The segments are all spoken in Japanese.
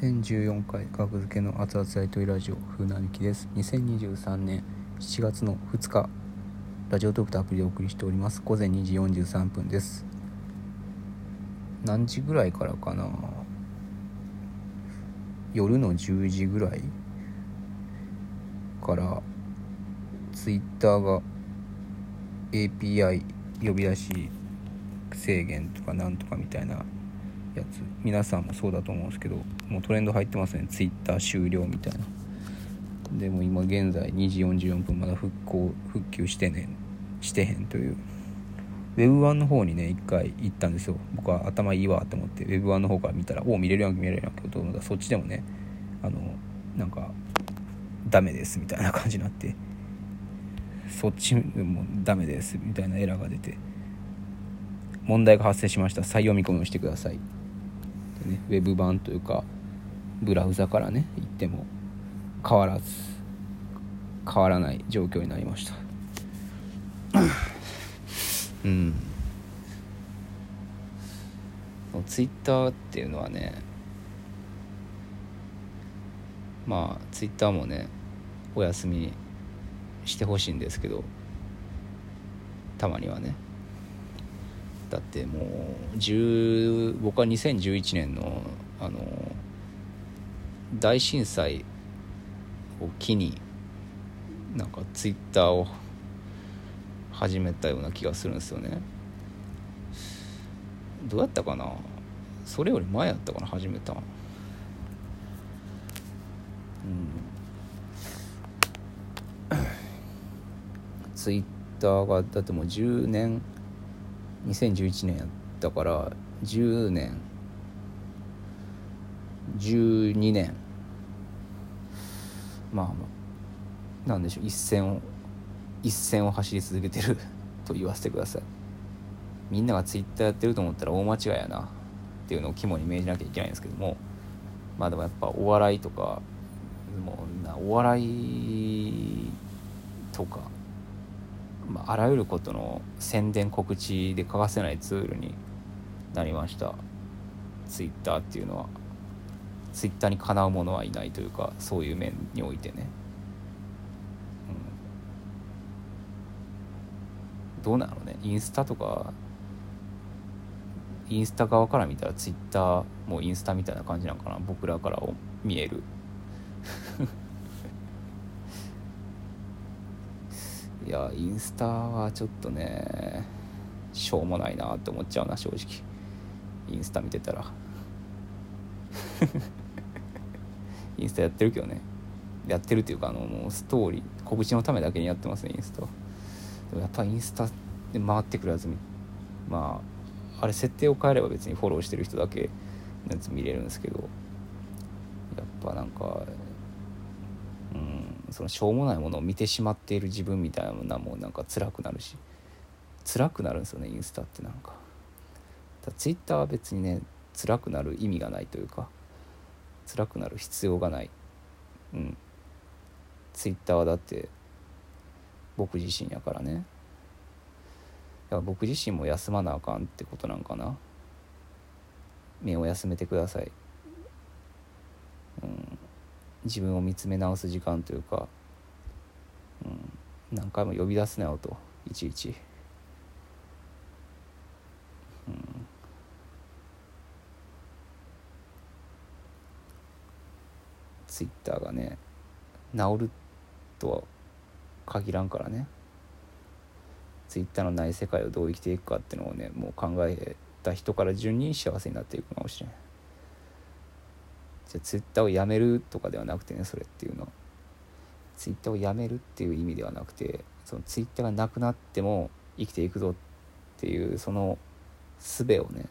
1014回格付けの熱々大統領ラジオ風並木です。2023年7月の2日ラジオトークとアプリでお送りしております。午前2時43分です。何時ぐらいからかな？夜の10時ぐらいからツイッターが API 呼び出し制限とかなんとかみたいなやつ。皆さんもそうだと思うんですけどもうトレンド入ってますね。ツイッター終了みたいな。でも今現在2時44分まだ復興復旧してねしてへんという。Web1 の方にね一回行ったんですよ。僕は頭いいわと思って Web1 の方から見たらおお見れるやんけ見れるやんけと思ったらそっちでもねあのなんかダメですみたいな感じになって。そっちもダメですみたいなエラーが出て。問題が発生しました。再読み込みをしてください。で、ね、ウェブ版というかブラウザからね行っても変わらず変わらない状況になりました。うん。ツイッターっていうのはねまあツイッターもねお休みしてほしいんですけどたまにはね。だってもう10僕は2011年のあの大震災を機になんかツイッターを始めたような気がするんですよね。どうやったかな？それより前やったかな？始めた。うん。ツイッターがだってもう10年2011年やったから10年。12年。まあまあなんでしょう。一線を一線を走り続けてる と言わせてください。みんながツイッターやってると思ったら大間違いやなっていうのを肝に銘じなきゃいけないんですけども。まあでもやっぱお笑いとかもうなお笑いとかまあ、あらゆることの宣伝告知で欠かせないツールになりました。ツイッターっていうのは。ツイッターにかなうものはいないというかそういう面においてね、うん、どうなのね？インスタとかインスタ側から見たらツイッターもインスタみたいな感じなのかな？僕らから見える。いやインスタはちょっとねしょうもないなって思っちゃうな正直。インスタ見てたら。インスタやってるけどね。やってるっていうかあのもうストーリー告知のためだけにやってますねインスタでもやっぱインスタで回ってくるやつまああれ設定を変えれば別にフォローしてる人だけのやつ見れるんですけどやっぱなんかそのしょうもないものを見てしまっている自分みたいなのもなんか辛くなるし。辛くなるんですよねインスタってなんか。ツイッターは別にね辛くなる意味がないというか辛くなる必要がない。うん。ツイッターはだって僕自身やからね。だから僕自身も休まなあかんってことなんかな。目を休めてください。自分を見つめ直す時間というか、うん、何回も呼び出すなよといちいち、うん、ツイッターがね治るとは限らんからね。ツイッターのない世界をどう生きていくかっていうのをねもう考えた人から順に幸せになっていくかもしれない。じゃあツイッターをやめるとかではなくてねそれっていうのは。ツイッターをやめるっていう意味ではなくてそのツイッターがなくなっても生きていくぞっていうその術をね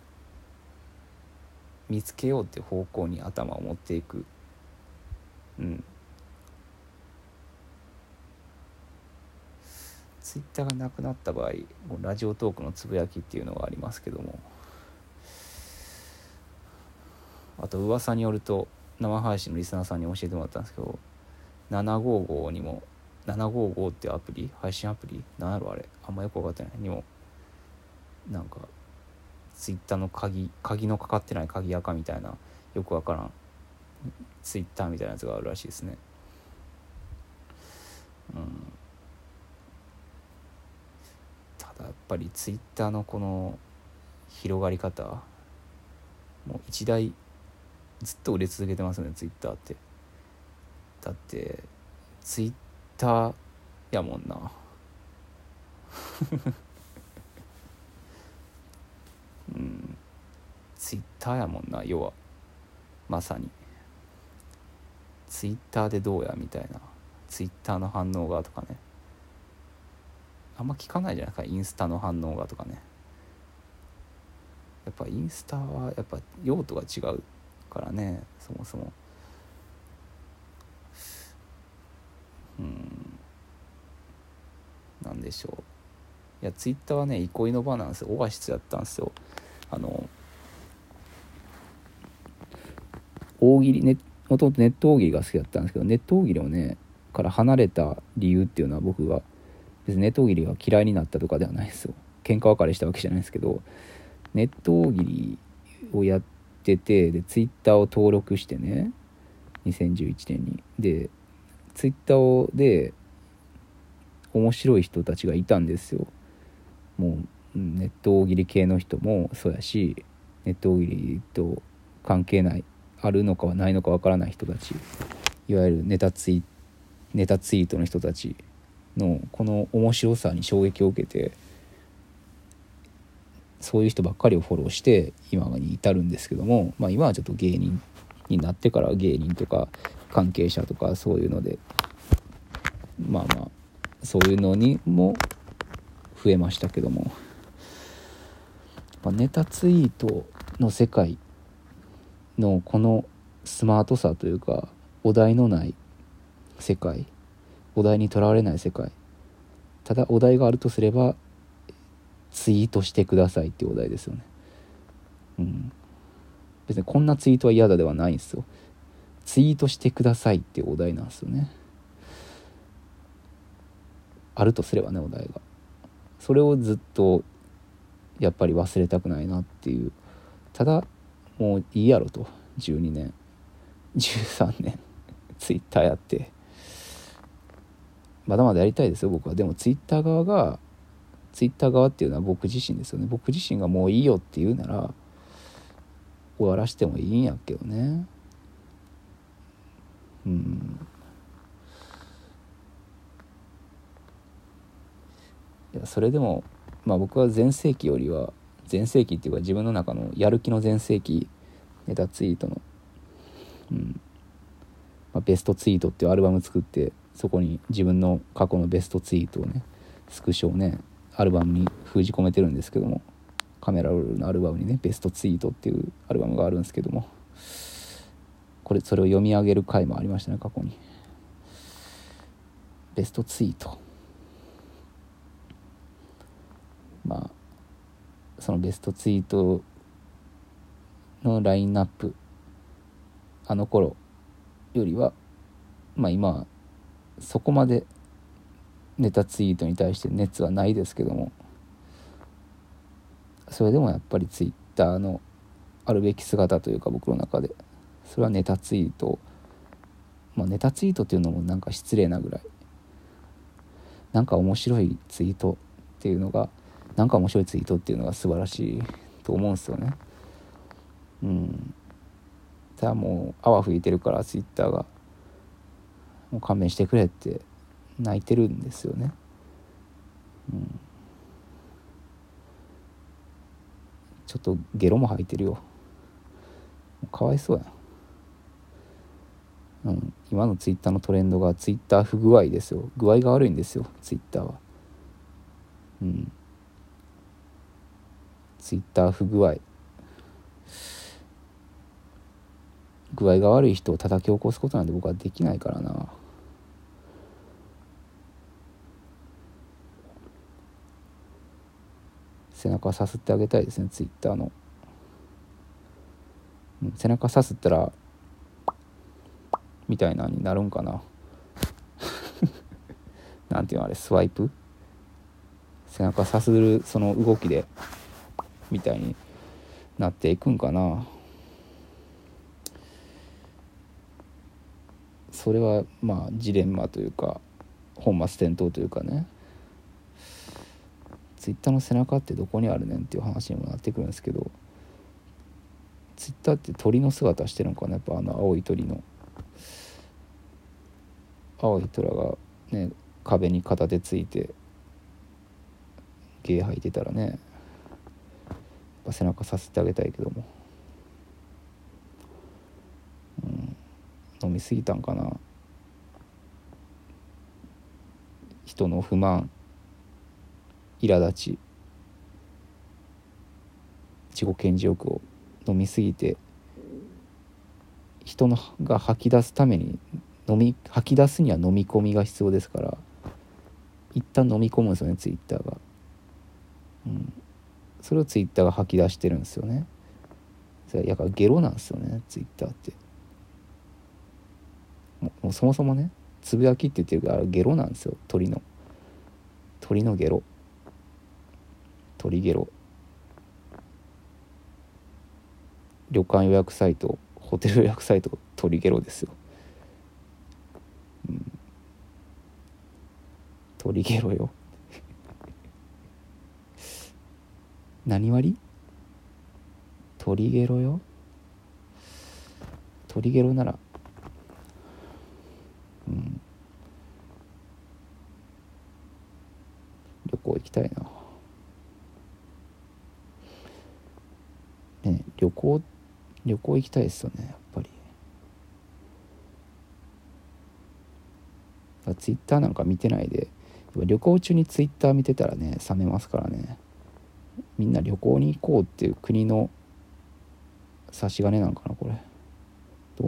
見つけようって方向に頭を持っていく。うん。ツイッターがなくなった場合ラジオトークのつぶやきっていうのがありますけども。あと噂によると生配信のリスナーさんに教えてもらったんですけど755にも755ってアプリ配信アプリ何やろあれ。あんまよく分かってない。にもなんかツイッターの鍵鍵のかかってない鍵垢みたいなよくわからん。ツイッターみたいなやつがあるらしいですね。うん。ただやっぱりツイッターのこの広がり方もう一台ずっと売れ続けてますねツイッターって。だってツイッターやもんな。うん。ツイッターやもんな要は。まさに。ツイッターでどうやみたいな。ツイッターの反応がとかね。あんま聞かないじゃないですかインスタの反応がとかね。やっぱインスタはやっぱ用途が違う。からねそもそも。うん。なんでしょう。いやツイッターはね憩いの場なんですよ。オアシスやったんですよ。あの大喜利ねもともとネット大喜利が好きだったんですけどネット大喜利をねから離れた理由っていうのは僕が別にネット大喜利が嫌いになったとかではないですよ。喧嘩別れしたわけじゃないですけどネット大喜利をやっててでツイッターを登録してね2011年にでツイッターで面白い人たちがいたんですよ。もうネット大喜利系の人もそうやしネット大喜利と関係ないあるのかはないのかわからない人たちいわゆるネタツイネタツイートの人たちのこの面白さに衝撃を受けてそういう人ばっかりをフォローして今に至るんですけども、まあ、今はちょっと芸人になってから芸人とか関係者とかそういうのでまあまあそういうのにも増えましたけども、まあ、ネタツイートの世界のこのスマートさというかお題のない世界お題にとらわれない世界ただお題があるとすればツイートしてくださいっていうお題ですよね。うん。別にこんなツイートは嫌だではないんですよ。ツイートしてくださいっていうお題なんですよね。あるとすればねお題が。それをずっとやっぱり忘れたくないなっていう。ただもういいやろと。12年。13年。ツイッターやって。まだまだやりたいですよ僕は。でもツイッター側がツイッター側っていうのは僕自身ですよね。僕自身がもういいよって言うなら終わらしてもいいんやけどね。うん。いやそれでもまあ僕は全盛期よりは全盛期っていうか自分の中のやる気の全盛期ネタツイートの、うん。まあ、ベストツイートっていうアルバム作ってそこに自分の過去のベストツイートをねスクショをねアルバムに封じ込めてるんですけどもカメラロールのアルバムにねベストツイートっていうアルバムがあるんですけどもこれそれを読み上げる回もありましたね過去に。ベストツイート。まあそのベストツイートのラインナップあの頃よりはまあ今そこまでネタツイートに対して熱はないですけどもそれでもやっぱりツイッターのあるべき姿というか僕の中でそれはネタツイートまあネタツイートっていうのもなんか失礼なぐらいなんか面白いツイートっていうのがなんか面白いツイートっていうのが素晴らしいと思うんですよね。うん。ただもう泡吹いてるからツイッターがもう勘弁してくれって泣いてるんですよね。うん、ちょっとゲロも吐いてるよ。かわいそうや。うん、今のツイッターのトレンドがツイッター不具合ですよ。具合が悪いんですよツイッターは。うん。ツイッター不具合。具合が悪い人を叩き起こすことなんて僕はできないからな。背中さすってあげたいですねツイッターの、うん、背中さすったらみたいなになるんかな。なんていうのあれスワイプ？背中さするその動きでみたいになっていくんかな。それはまあジレンマというか本末転倒というかね。ツイッターの背中ってどこにあるねんっていう話にもなってくるんですけどツイッターって鳥の姿してるのかなやっぱあの青い鳥の。青い虎がね壁に片手ついて芸吐いてたらねやっぱ背中させてあげたいけども、うん、飲み過ぎたんかな。人の不満。苛立ち自己顕示欲を飲み過ぎて人のが吐き出すために飲み吐き出すには飲み込みが必要ですから一旦飲み込むんですよねツイッターが、うん、それをツイッターが吐き出してるんですよね。やからゲロなんですよねツイッターって。もうそもそもねつぶやきって言ってるからゲロなんですよ鳥の。鳥のゲロ。鳥ゲロ。旅館予約サイトホテル予約サイト鳥ゲロですよ、うん、鳥ゲロよ。何割？鳥ゲロよ。鳥ゲロなら。うん。旅行行きたいなね旅行旅行行きたいですよねやっぱりツイッターなんか見てないで旅行中にツイッター見てたらね冷めますからねみんな旅行に行こうっていう国の差し金なんかなこれ。